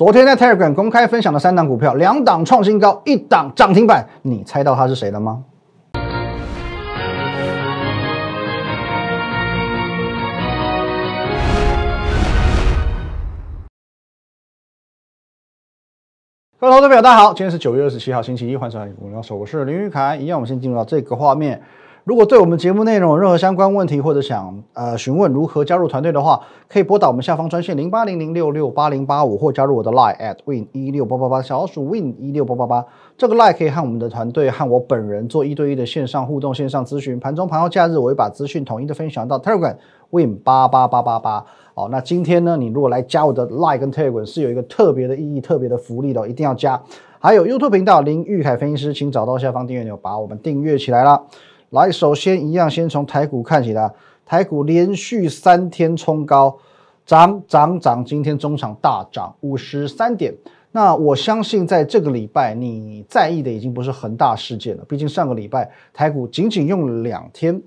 昨天在 Telegram 公开分享的三档股票，两档创新高，一档涨停板，你猜到它是谁了吗？各位投资朋友，大家好，今天是九月二十七号，星期一，欢迎收看《股手》，我是林玉凯。一样，我们先进入到这个画面。如果对我们节目内容有任何相关问题，或者想呃询问如何加入团队的话，可以拨打我们下方专线零八零零六六八零八五，或加入我的 Line at win 一六八八八，小鼠 win 一六八八八。这个 Line 可以和我们的团队和我本人做一对一的线上互动、线上咨询。盘中、盘后、假日，我会把资讯统一的分享到 Telegram win 八八八八八。哦，那今天呢，你如果来加我的 Line 跟 Telegram，是有一个特别的意义、特别的福利的，一定要加。还有 YouTube 频道林玉凯分析师，请找到下方订阅钮，把我们订阅起来了。来，首先一样，先从台股看起来。台股连续三天冲高，涨涨涨，今天中场大涨五十三点。那我相信，在这个礼拜，你在意的已经不是恒大事件了。毕竟上个礼拜台股仅仅用了两天，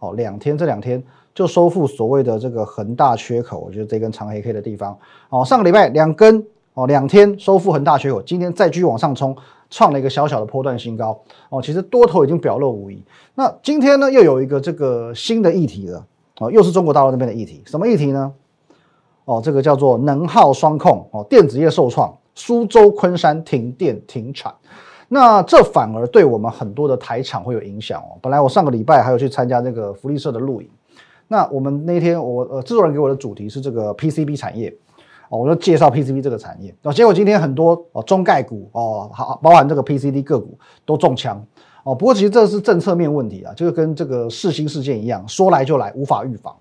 哦，两天，这两天就收复所谓的这个恒大缺口。我觉得这根长黑 K 的地方，哦，上个礼拜两根，哦，两天收复恒大缺口，今天再继续往上冲。创了一个小小的波段新高哦，其实多头已经表露无遗。那今天呢，又有一个这个新的议题了哦，又是中国大陆那边的议题。什么议题呢？哦，这个叫做能耗双控哦，电子业受创，苏州、昆山停电停产。那这反而对我们很多的台厂会有影响哦。本来我上个礼拜还有去参加那个福利社的录影，那我们那天我呃制作人给我的主题是这个 PCB 产业。哦，我就介绍 PCB 这个产业，哦，结果今天很多哦中概股哦，好包含这个 PCD 个股都中枪哦。不过其实这是政策面问题啊，就跟这个世新事件一样，说来就来，无法预防。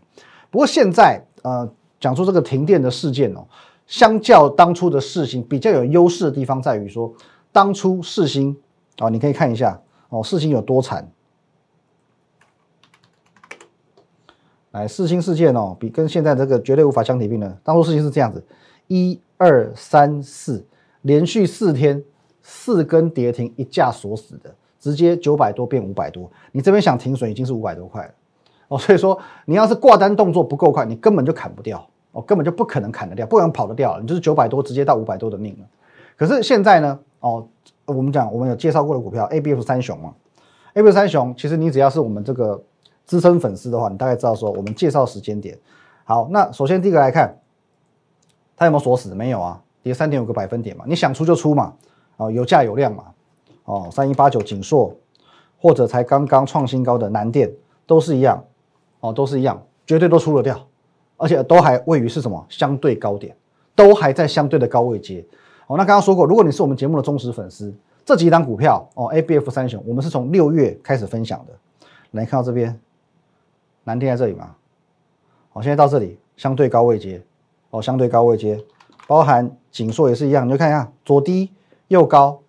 不过现在呃，讲出这个停电的事件哦，相较当初的世新比较有优势的地方在于说，当初世新啊，你可以看一下哦，世新有多惨。来，四星事件哦，比跟现在这个绝对无法相提并论。当初事情是这样子，一二三四，连续四天四根跌停，一架锁死的，直接九百多变五百多。你这边想停损已经是五百多块了哦，所以说你要是挂单动作不够快，你根本就砍不掉哦，根本就不可能砍得掉，不可能跑得掉，你就是九百多直接到五百多的命了。可是现在呢，哦，我们讲我们有介绍过的股票，A B F 三雄嘛，A B F 三雄，其实你只要是我们这个。资深粉丝的话，你大概知道说我们介绍时间点。好，那首先第一个来看，它有没有锁死？没有啊，跌三点五个百分点嘛，你想出就出嘛，哦，有价有量嘛，哦，三一八九锦硕，或者才刚刚创新高的南电，都是一样，哦，都是一样，绝对都出了掉，而且都还位于是什么？相对高点，都还在相对的高位阶。哦，那刚刚说过，如果你是我们节目的忠实粉丝，这几档股票哦，A B F 三雄，我们是从六月开始分享的，来看到这边。南天在这里嘛？好，现在到这里相对高位接，哦，相对高位接，包含锦硕也是一样，你就看一下左低右高，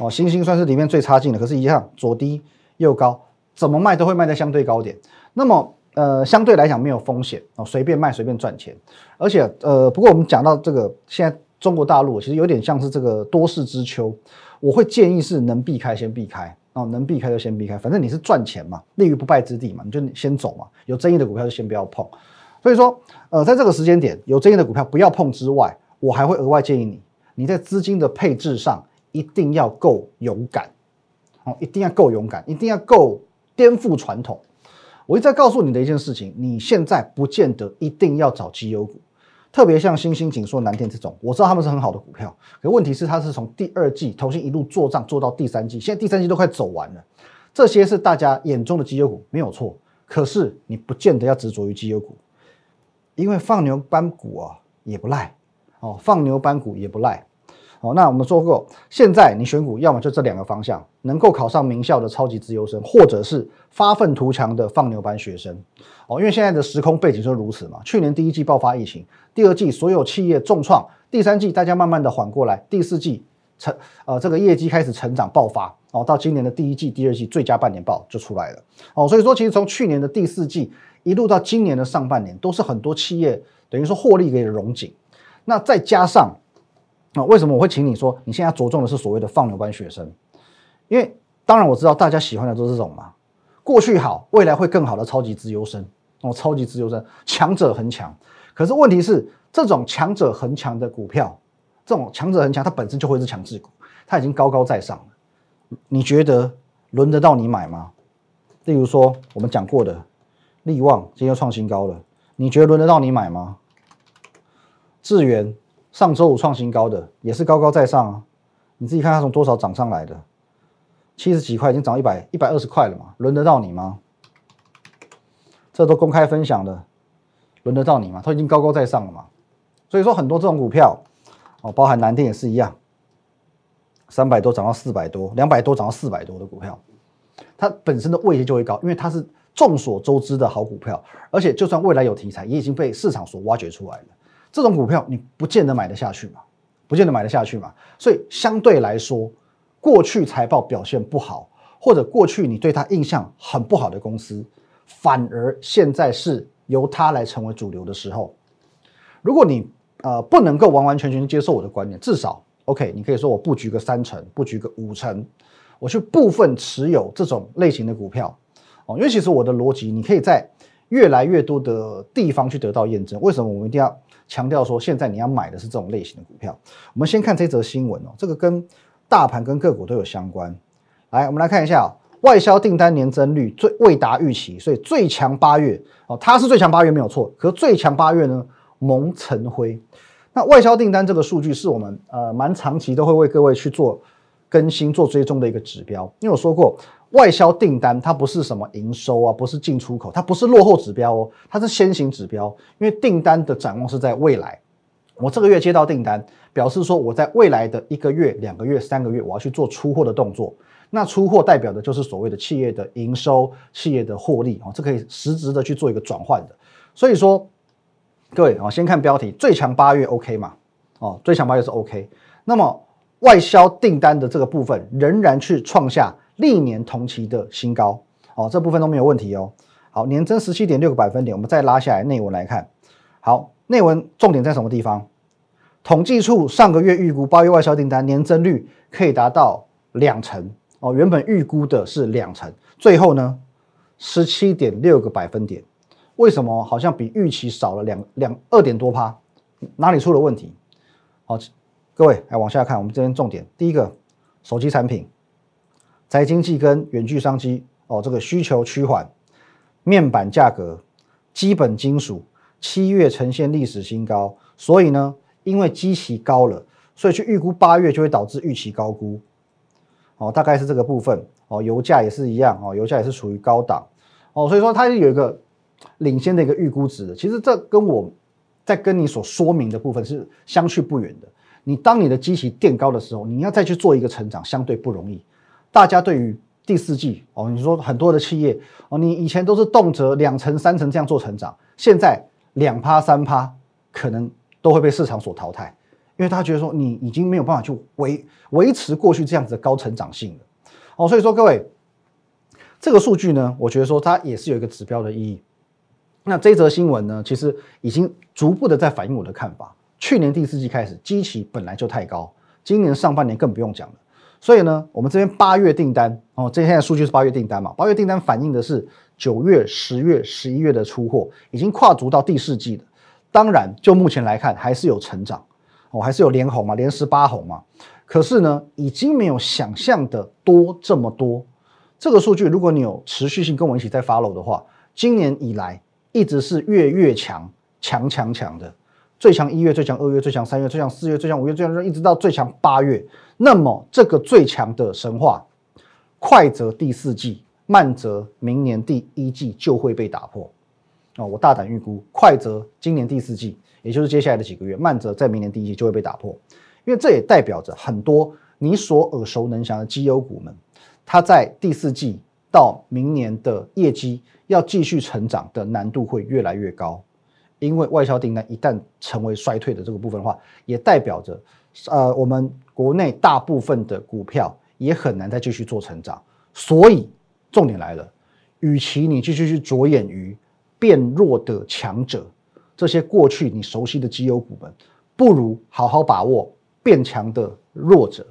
哦，星星算是里面最差劲的，可是一样左低右高，怎么卖都会卖在相对高点。那么呃，相对来讲没有风险哦，随便卖随便赚钱。而且呃，不过我们讲到这个，现在中国大陆其实有点像是这个多事之秋，我会建议是能避开先避开。哦，能避开就先避开，反正你是赚钱嘛，立于不败之地嘛，你就先走嘛。有争议的股票就先不要碰。所以说，呃，在这个时间点有争议的股票不要碰之外，我还会额外建议你，你在资金的配置上一定要够勇敢，哦，一定要够勇敢，一定要够颠覆传统。我一再告诉你的一件事情，你现在不见得一定要找绩优股。特别像新兴、锦硕、南天这种，我知道他们是很好的股票，可问题是它是从第二季投信一路做账做到第三季，现在第三季都快走完了，这些是大家眼中的绩优股，没有错。可是你不见得要执着于绩优股，因为放牛班股啊也不赖哦，放牛班股也不赖。哦，那我们说过，现在你选股要么就这两个方向，能够考上名校的超级自优生，或者是发愤图强的放牛班学生。哦，因为现在的时空背景就如此嘛。去年第一季爆发疫情，第二季所有企业重创，第三季大家慢慢的缓过来，第四季成呃这个业绩开始成长爆发。哦，到今年的第一季、第二季最佳半年报就出来了。哦，所以说其实从去年的第四季一路到今年的上半年，都是很多企业等于说获利给融景。那再加上。那为什么我会请你说你现在着重的是所谓的放牛班学生？因为当然我知道大家喜欢的都是这种嘛，过去好，未来会更好的超级自由生哦，超级自由生，强者恒强。可是问题是，这种强者恒强的股票这种强者恒强，它本身就会是强势股，它已经高高在上了。你觉得轮得到你买吗？例如说我们讲过的利旺今天又创新高了，你觉得轮得到你买吗？智源上周五创新高的也是高高在上啊，你自己看它从多少涨上来的，七十几块已经涨一百一百二十块了嘛，轮得到你吗？这都公开分享的，轮得到你吗？它已经高高在上了嘛，所以说很多这种股票哦，包含南电也是一样，三百多涨到四百多，两百多涨到四百多的股票，它本身的位阶就会高，因为它是众所周知的好股票，而且就算未来有题材，也已经被市场所挖掘出来了。这种股票你不见得买得下去嘛，不见得买得下去嘛，所以相对来说，过去财报表现不好，或者过去你对它印象很不好的公司，反而现在是由它来成为主流的时候。如果你呃不能够完完全全接受我的观点，至少 OK，你可以说我布局个三成，布局个五成，我去部分持有这种类型的股票哦，因为其实我的逻辑，你可以在越来越多的地方去得到验证。为什么我们一定要？强调说，现在你要买的是这种类型的股票。我们先看这则新闻哦，这个跟大盘跟个股都有相关。来，我们来看一下外销订单年增率最未达预期，所以最强八月哦，它是最强八月没有错。可最强八月呢，蒙尘灰。那外销订单这个数据是我们呃蛮长期都会为各位去做更新、做追踪的一个指标。因为我说过。外销订单它不是什么营收啊，不是进出口，它不是落后指标哦，它是先行指标。因为订单的展望是在未来，我这个月接到订单，表示说我在未来的一个月、两个月、三个月，我要去做出货的动作。那出货代表的就是所谓的企业的营收、企业的获利哦，这可以实质的去做一个转换的。所以说，各位啊，先看标题，最强八月 OK 嘛？哦，最强八月是 OK。那么外销订单的这个部分仍然去创下。历年同期的新高哦，这部分都没有问题哦。好，年增十七点六个百分点，我们再拉下来内文来看。好，内文重点在什么地方？统计处上个月预估八月外销订单年增率可以达到两成哦，原本预估的是两成，最后呢十七点六个百分点，为什么好像比预期少了两两二点多趴？哪里出了问题？好，各位来往下看，我们这边重点，第一个手机产品。宅经济跟远距商机哦，这个需求趋缓，面板价格、基本金属七月呈现历史新高，所以呢，因为基期高了，所以去预估八月就会导致预期高估，哦，大概是这个部分哦，油价也是一样哦，油价也是处于高档哦，所以说它有一个领先的一个预估值的，其实这跟我在跟你所说明的部分是相去不远的。你当你的基期垫高的时候，你要再去做一个成长，相对不容易。大家对于第四季哦，你说很多的企业哦，你以前都是动辄两成、三成这样做成长，现在两趴、三趴可能都会被市场所淘汰，因为他觉得说你已经没有办法去维维持过去这样子的高成长性了哦，所以说各位这个数据呢，我觉得说它也是有一个指标的意义。那这则新闻呢，其实已经逐步的在反映我的看法。去年第四季开始，基期本来就太高，今年上半年更不用讲了。所以呢，我们这边八月订单哦，这现在数据是八月订单嘛？八月订单反映的是九月、十月、十一月的出货，已经跨足到第四季了。当然，就目前来看，还是有成长哦，还是有连红嘛，连十八红嘛。可是呢，已经没有想象的多这么多。这个数据，如果你有持续性跟我一起在 follow 的话，今年以来一直是越越强，强强强的。最强一月，最强二月，最强三月，最强四月，最强五月，最强一直到最强八月。那么这个最强的神话，快则第四季，慢则明年第一季就会被打破。哦，我大胆预估，快则今年第四季，也就是接下来的几个月；慢则在明年第一季就会被打破。因为这也代表着很多你所耳熟能详的绩优股们，它在第四季到明年的业绩要继续成长的难度会越来越高。因为外销订单一旦成为衰退的这个部分的话，也代表着，呃，我们国内大部分的股票也很难再继续做成长。所以重点来了，与其你继续去着眼于变弱的强者，这些过去你熟悉的绩优股们，不如好好把握变强的弱者。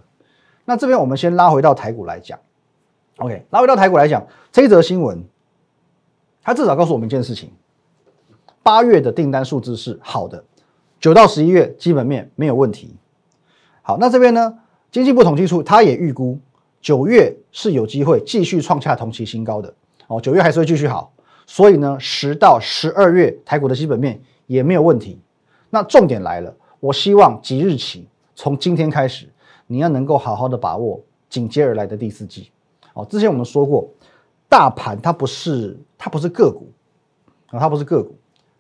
那这边我们先拉回到台股来讲，OK，拉回到台股来讲，这一则新闻，它至少告诉我们一件事情。八月的订单数字是好的，九到十一月基本面没有问题。好，那这边呢，经济部统计处它也预估九月是有机会继续创下同期新高的哦，九月还是会继续好，所以呢，十到十二月台股的基本面也没有问题。那重点来了，我希望即日起，从今天开始，你要能够好好的把握紧接而来的第四季。哦，之前我们说过，大盘它不是它不是个股啊，它不是个股。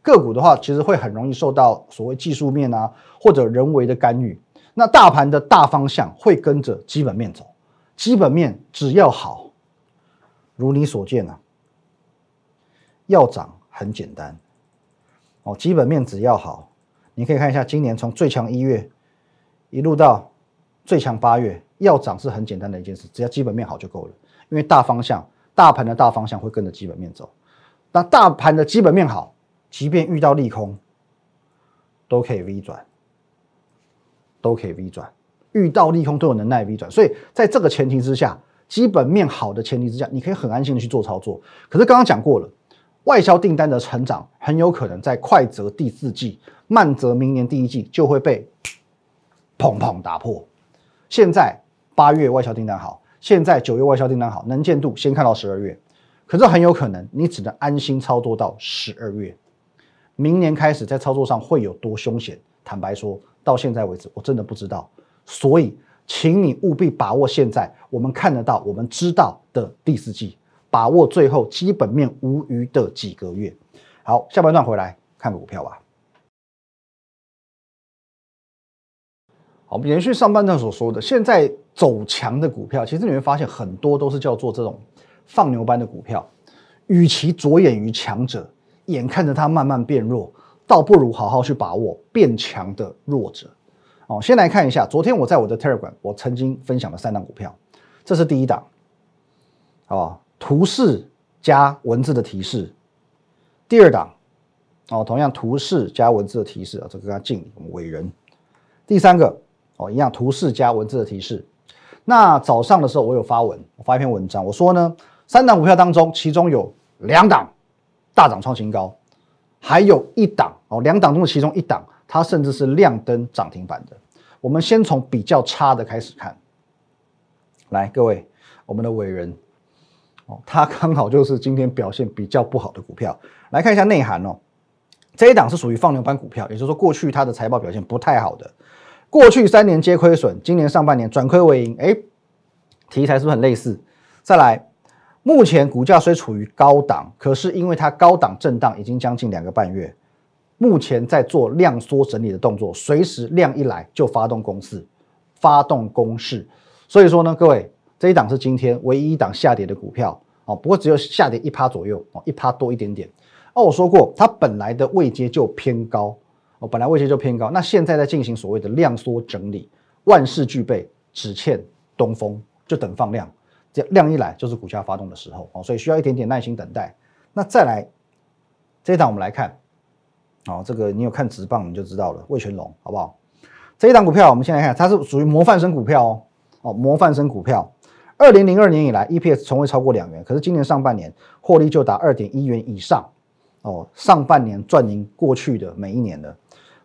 个股的话，其实会很容易受到所谓技术面啊或者人为的干预。那大盘的大方向会跟着基本面走，基本面只要好，如你所见啊，要涨很简单。哦，基本面只要好，你可以看一下今年从最强一月一路到最强八月，要涨是很简单的一件事，只要基本面好就够了。因为大方向，大盘的大方向会跟着基本面走。那大盘的基本面好。即便遇到利空，都可以 V 转，都可以 V 转。遇到利空都有能耐 V 转，所以在这个前提之下，基本面好的前提之下，你可以很安心的去做操作。可是刚刚讲过了，外销订单的成长很有可能在快则第四季，慢则明年第一季就会被砰砰打破。现在八月外销订单好，现在九月外销订单好，能见度先看到十二月，可是很有可能你只能安心操作到十二月。明年开始在操作上会有多凶险？坦白说，到现在为止，我真的不知道。所以，请你务必把握现在我们看得到、我们知道的第四季，把握最后基本面无余的几个月。好，下半段回来看股票吧。好，我们延续上半段所说的，现在走强的股票，其实你会发现很多都是叫做这种放牛班的股票，与其着眼于强者。眼看着它慢慢变弱，倒不如好好去把握变强的弱者。哦，先来看一下，昨天我在我的 Telegram 我曾经分享了三档股票，这是第一档，哦，图示加文字的提示。第二档，哦，同样图示加文字的提示啊，这个跟他敬礼，我们伟人。第三个，哦，一样图示加文字的提示。那早上的时候我有发文，我发一篇文章，我说呢，三档股票当中，其中有两档。大涨创新高，还有一档哦，两档中的其中一档，它甚至是亮灯涨停板的。我们先从比较差的开始看，来，各位，我们的伟人哦，他刚好就是今天表现比较不好的股票。来看一下内涵哦，这一档是属于放牛班股票，也就是说过去它的财报表现不太好的，过去三年皆亏损，今年上半年转亏为盈，哎，题材是不是很类似？再来。目前股价虽处于高档，可是因为它高档震荡已经将近两个半月，目前在做量缩整理的动作，随时量一来就发动攻势，发动攻势。所以说呢，各位这一档是今天唯一一档下跌的股票哦，不过只有下跌一趴左右哦，一趴多一点点。哦，我说过它本来的位阶就偏高哦，本来位阶就偏高，那现在在进行所谓的量缩整理，万事俱备，只欠东风，就等放量。量一来就是股价发动的时候哦，所以需要一点点耐心等待。那再来这一档我们来看，哦，这个你有看直棒你就知道了，魏全龙好不好？这一档股票我们先来看，它是属于模范生股票哦，哦，模范生股票，二零零二年以来 EPS 从未超过两元，可是今年上半年获利就达二点一元以上哦，上半年赚赢过去的每一年了。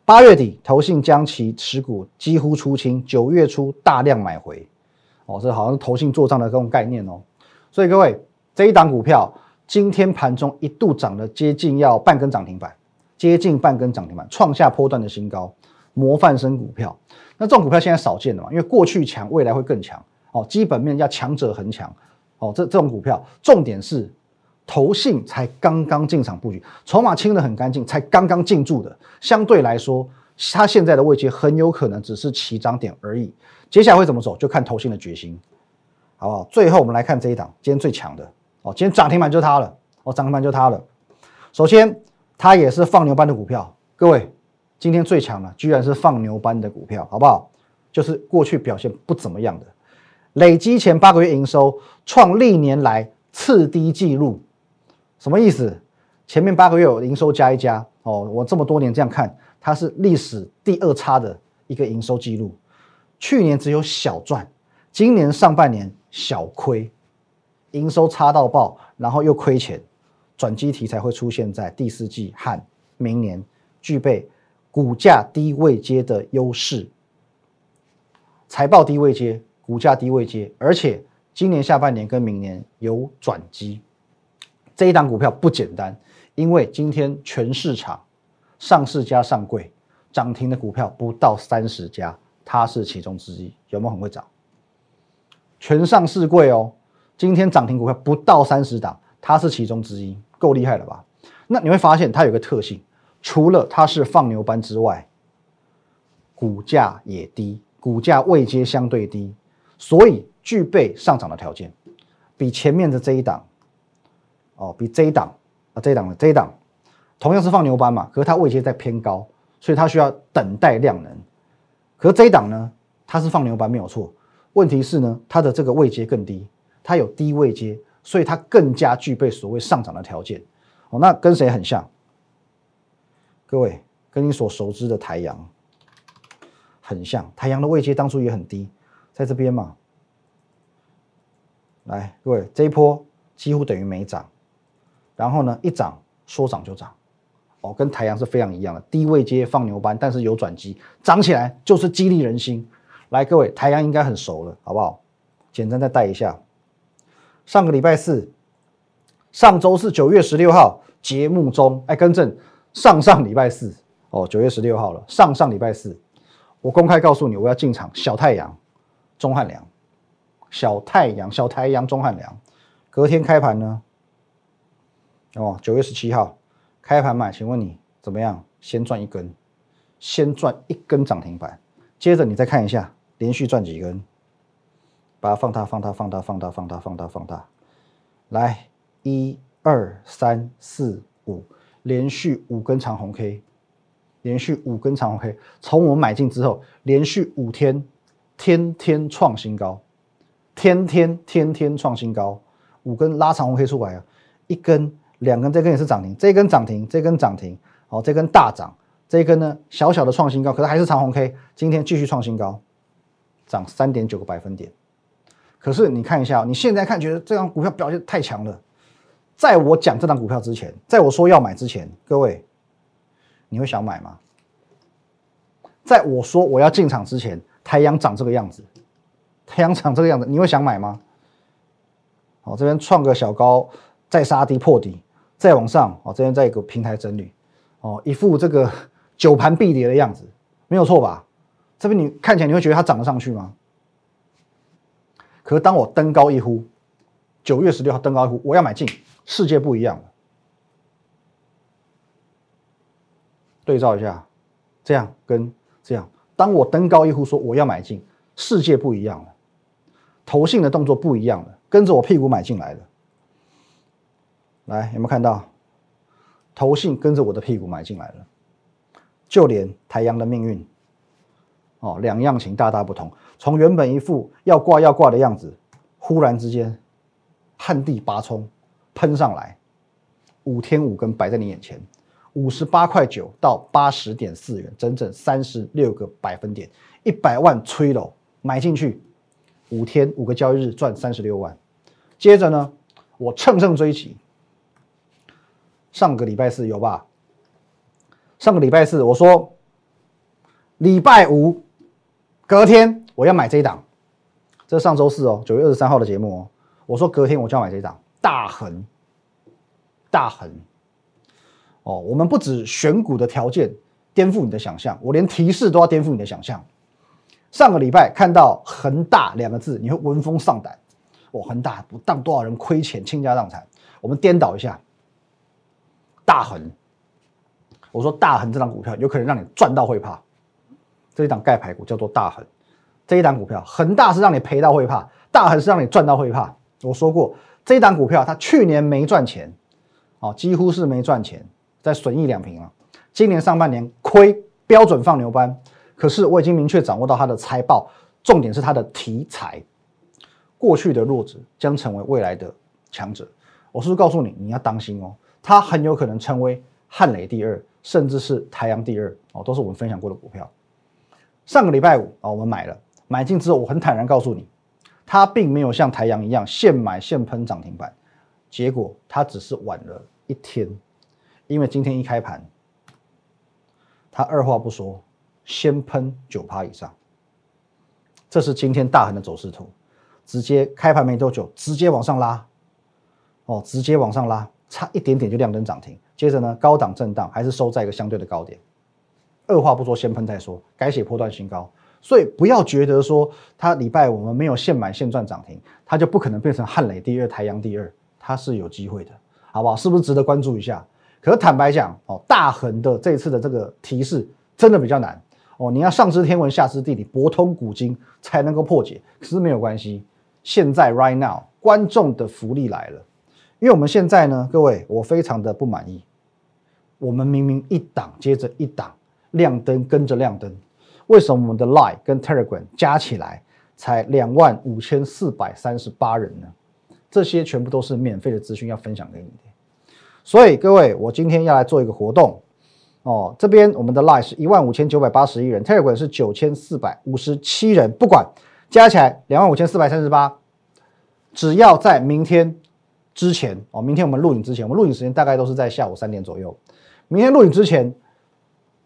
八月底投信将其持股几乎出清，九月初大量买回。哦，这好像是投信做账的这种概念哦，所以各位这一档股票今天盘中一度涨了接近要半根涨停板，接近半根涨停板，创下波段的新高，模范生股票。那这种股票现在少见了嘛？因为过去强，未来会更强哦。基本面要强者恒强哦。这这种股票重点是投信才刚刚进场布局，筹码清的很干净，才刚刚进驻的，相对来说，它现在的位阶很有可能只是起涨点而已。接下来会怎么走，就看投信的决心，好不好？最后我们来看这一档，今天最强的哦，今天涨停板就它了哦，涨停板就它了。首先，它也是放牛班的股票，各位，今天最强的居然是放牛班的股票，好不好？就是过去表现不怎么样的，累积前八个月营收创历年来次低纪录，什么意思？前面八个月有营收加一加哦，我这么多年这样看，它是历史第二差的一个营收记录。去年只有小赚，今年上半年小亏，营收差到爆，然后又亏钱，转机题材会出现在第四季和明年，具备股价低位接的优势。财报低位接，股价低位接，而且今年下半年跟明年有转机。这一档股票不简单，因为今天全市场上市加上柜涨停的股票不到三十家，它是其中之一。有没有很会涨？全上市柜哦，今天涨停股票不到三十档，它是其中之一，够厉害了吧？那你会发现它有个特性，除了它是放牛班之外，股价也低，股价位阶相对低，所以具备上涨的条件，比前面的这一档。哦，比这一档啊，这一档的这一档，同样是放牛班嘛，可是它位阶在偏高，所以它需要等待量能。可是这一档呢，它是放牛班没有错，问题是呢，它的这个位阶更低，它有低位阶，所以它更加具备所谓上涨的条件。哦，那跟谁很像？各位，跟你所熟知的台阳很像，台阳的位阶当初也很低，在这边嘛。来，各位，这一波几乎等于没涨。然后呢，一涨说涨就涨，哦，跟太阳是非常一样的，低位接放牛班，但是有转机，涨起来就是激励人心。来，各位，太阳应该很熟了，好不好？简单再带一下。上个礼拜四，上周是九月十六号节目中，哎，更正，上上礼拜四哦，九月十六号了，上上礼拜四，我公开告诉你，我要进场小太阳，钟汉良，小太阳，小太阳，钟汉良，隔天开盘呢？哦，九月十七号开盘买，请问你怎么样？先赚一根，先赚一根涨停板，接着你再看一下连续赚几根，把它放大、放大、放大、放大、放大、放大、放大，来，一二三四五，连续五根长红 K，连续五根长红 K，从我买进之后，连续五天，天天创新高，天天天天创新高，五根拉长红 K 出来啊，一根。两根，这根也是涨停，这根涨停，这根涨停，好，这根大涨，这根呢小小的创新高，可是还是长红 K，今天继续创新高，涨三点九个百分点。可是你看一下，你现在看觉得这张股票表现太强了，在我讲这张股票之前，在我说要买之前，各位，你会想买吗？在我说我要进场之前，太阳长这个样子，太阳长这个样子，你会想买吗？好，这边创个小高，再杀低破底。再往上哦，这边在一个平台整理哦，一副这个九盘必跌的样子，没有错吧？这边你看起来你会觉得它涨得上去吗？可是当我登高一呼，九月十六号登高一呼，我要买进，世界不一样了。对照一下，这样跟这样，当我登高一呼说我要买进，世界不一样了，投信的动作不一样了，跟着我屁股买进来了。来，有没有看到？投信跟着我的屁股买进来了，就连台阳的命运，哦，两样情大大不同。从原本一副要挂要挂的样子，忽然之间，旱地拔葱，喷上来，五天五根摆在你眼前，五十八块九到八十点四元，整整三十六个百分点，一百万吹了，买进去，五天五个交易日赚三十六万。接着呢，我乘胜追击。上个礼拜四有吧？上个礼拜四我说，礼拜五隔天我要买这一档，这是上周四哦，九月二十三号的节目哦。我说隔天我就要买这一档大恒，大恒。哦，我们不止选股的条件颠覆你的想象，我连提示都要颠覆你的想象。上个礼拜看到恒大两个字，你会闻风丧胆。哦，恒大不当多少人亏钱倾家荡产，我们颠倒一下。大恒，我说大恒这档股票有可能让你赚到会怕，这一档盖牌股叫做大恒，这一档股票恒大是让你赔到会怕，大恒是让你赚到会怕。我说过这一档股票它去年没赚钱，哦，几乎是没赚钱，在损益两平了。今年上半年亏，标准放牛班。可是我已经明确掌握到它的财报，重点是它的题材，过去的弱者将成为未来的强者。我是不是告诉你，你要当心哦？它很有可能成为汉雷第二，甚至是台阳第二哦，都是我们分享过的股票。上个礼拜五啊，我们买了，买进之后，我很坦然告诉你，它并没有像台阳一样现买现喷涨停板，结果它只是晚了一天，因为今天一开盘，它二话不说，先喷九趴以上，这是今天大横的走势图，直接开盘没多久，直接往上拉，哦，直接往上拉，差一点点就亮灯涨停。接着呢，高档震荡，还是收在一个相对的高点。二话不说，先喷再说，改写波段新高。所以不要觉得说它礼拜我们没有现买现赚涨停，它就不可能变成汉磊第二、台阳第二，它是有机会的，好不好？是不是值得关注一下？可是坦白讲，哦，大恒的这次的这个提示真的比较难哦，你要上知天文下知地理，博通古今才能够破解。可是没有关系，现在 right now 观众的福利来了，因为我们现在呢，各位我非常的不满意，我们明明一档接着一档亮灯跟着亮灯。为什么我们的 Line 跟 Telegram 加起来才两万五千四百三十八人呢？这些全部都是免费的资讯要分享给你的。所以各位，我今天要来做一个活动哦。这边我们的 Line 是一万五千九百八十一人，Telegram 是九千四百五十七人，不管加起来两万五千四百三十八，只要在明天之前哦，明天我们录影之前，我们录影时间大概都是在下午三点左右。明天录影之前。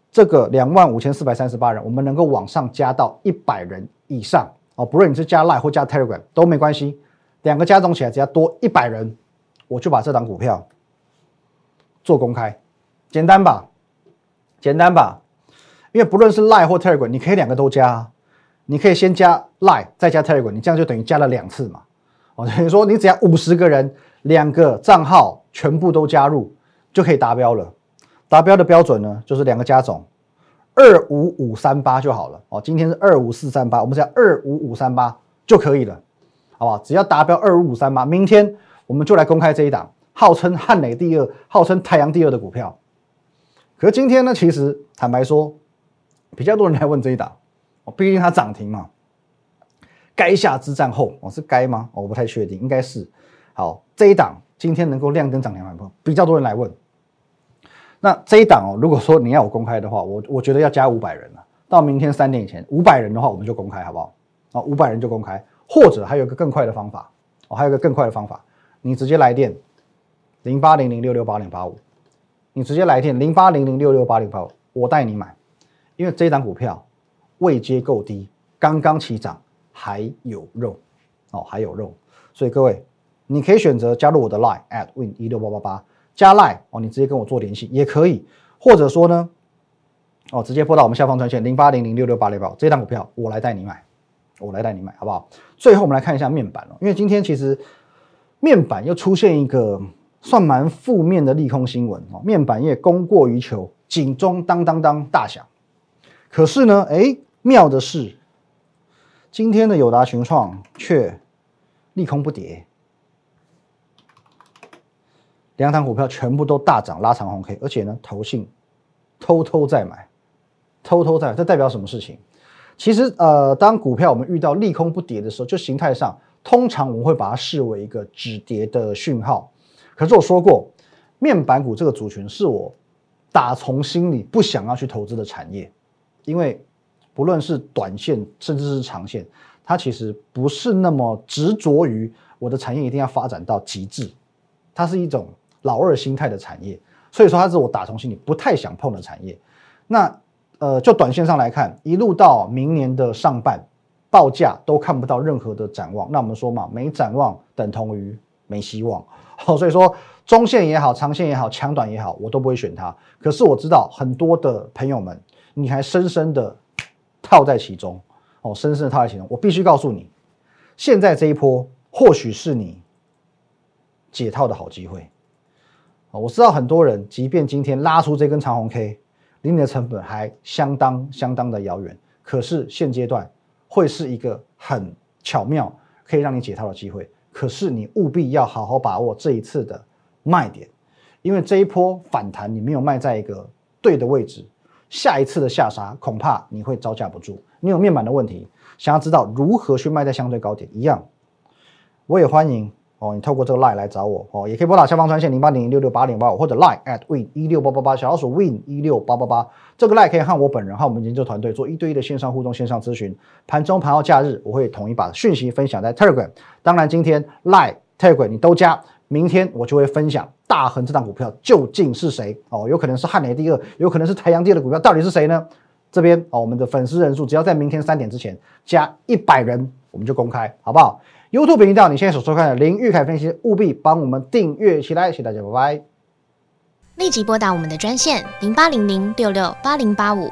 这个两万五千四百三十八人，我们能够往上加到一百人以上哦。不论你是加 Line 或加 Telegram 都没关系，两个加总起来只要多一百人，我就把这档股票做公开，简单吧？简单吧？因为不论是 Line 或 Telegram，你可以两个都加，你可以先加 Line 再加 Telegram，你这样就等于加了两次嘛。哦，等于说你只要五十个人，两个账号全部都加入就可以达标了。达标的标准呢，就是两个加总，二五五三八就好了哦。今天是二五四三八，我们只要二五五三八就可以了，好不好？只要达标二五五三八，明天我们就来公开这一档，号称汉磊第二、号称太阳第二的股票。可是今天呢，其实坦白说，比较多人来问这一档，哦，毕竟它涨停嘛。垓下之战后，哦，是该吗？我不太确定，应该是。好，这一档今天能够亮灯涨停板，比较多人来问。那这一档哦，如果说你要我公开的话，我我觉得要加五百人了。到明天三点以前，五百人的话，我们就公开，好不好？啊，五百人就公开，或者还有个更快的方法哦，还有个更快的方法，你直接来电零八零零六六八零八五，你直接来电零八零零六六八零八五，我带你买，因为这一档股票位阶够低，刚刚起涨，还有肉哦，还有肉，所以各位，你可以选择加入我的 line at win 一六八八八。加 Line 哦，你直接跟我做联系也可以，或者说呢，哦，直接拨到我们下方专线零八零零六六八六八，这档股票我来带你买，我来带你买，好不好？最后我们来看一下面板哦，因为今天其实面板又出现一个算蛮负面的利空新闻哦，面板业供过于求，警钟当当当大响。可是呢，哎，妙的是，今天的友达群创却利空不跌。两档股票全部都大涨，拉长红 K，而且呢，投信偷偷在买，偷偷在，这代表什么事情？其实，呃，当股票我们遇到利空不跌的时候，就形态上，通常我们会把它视为一个止跌的讯号。可是我说过，面板股这个族群是我打从心里不想要去投资的产业，因为不论是短线甚至是长线，它其实不是那么执着于我的产业一定要发展到极致，它是一种。老二心态的产业，所以说它是我打从心里不太想碰的产业。那呃，就短线上来看，一路到明年的上半，报价都看不到任何的展望。那我们说嘛，没展望等同于没希望。好，所以说中线也好，长线也好，强短也好，我都不会选它。可是我知道很多的朋友们，你还深深的套在其中哦，深深的套在其中。我必须告诉你，现在这一波或许是你解套的好机会。我知道很多人，即便今天拉出这根长红 K，离你的成本还相当相当的遥远。可是现阶段会是一个很巧妙可以让你解套的机会。可是你务必要好好把握这一次的卖点，因为这一波反弹你没有卖在一个对的位置，下一次的下杀恐怕你会招架不住。你有面板的问题，想要知道如何去卖在相对高点，一样，我也欢迎。哦，你透过这个 line 来找我哦，也可以拨打下方专线零八零六六八零八五，或者 line at win 一六八八八小老鼠 win 一六八八八，这个 line 可以和我本人和我们研究团队做一对一的线上互动、线上咨询。盘中、盘后、假日，我会统一把讯息分享在 Telegram。当然，今天 line Telegram 你都加，明天我就会分享大恒这档股票究竟是谁哦，有可能是汉雷第二，有可能是台阳第二的股票，到底是谁呢？这边哦，我们的粉丝人数只要在明天三点之前加一百人，我们就公开，好不好？YouTube 频道，你现在所收看的林玉凯分析，务必帮我们订阅起来，谢谢大家，拜拜。立即拨打我们的专线零八零零六六八零八五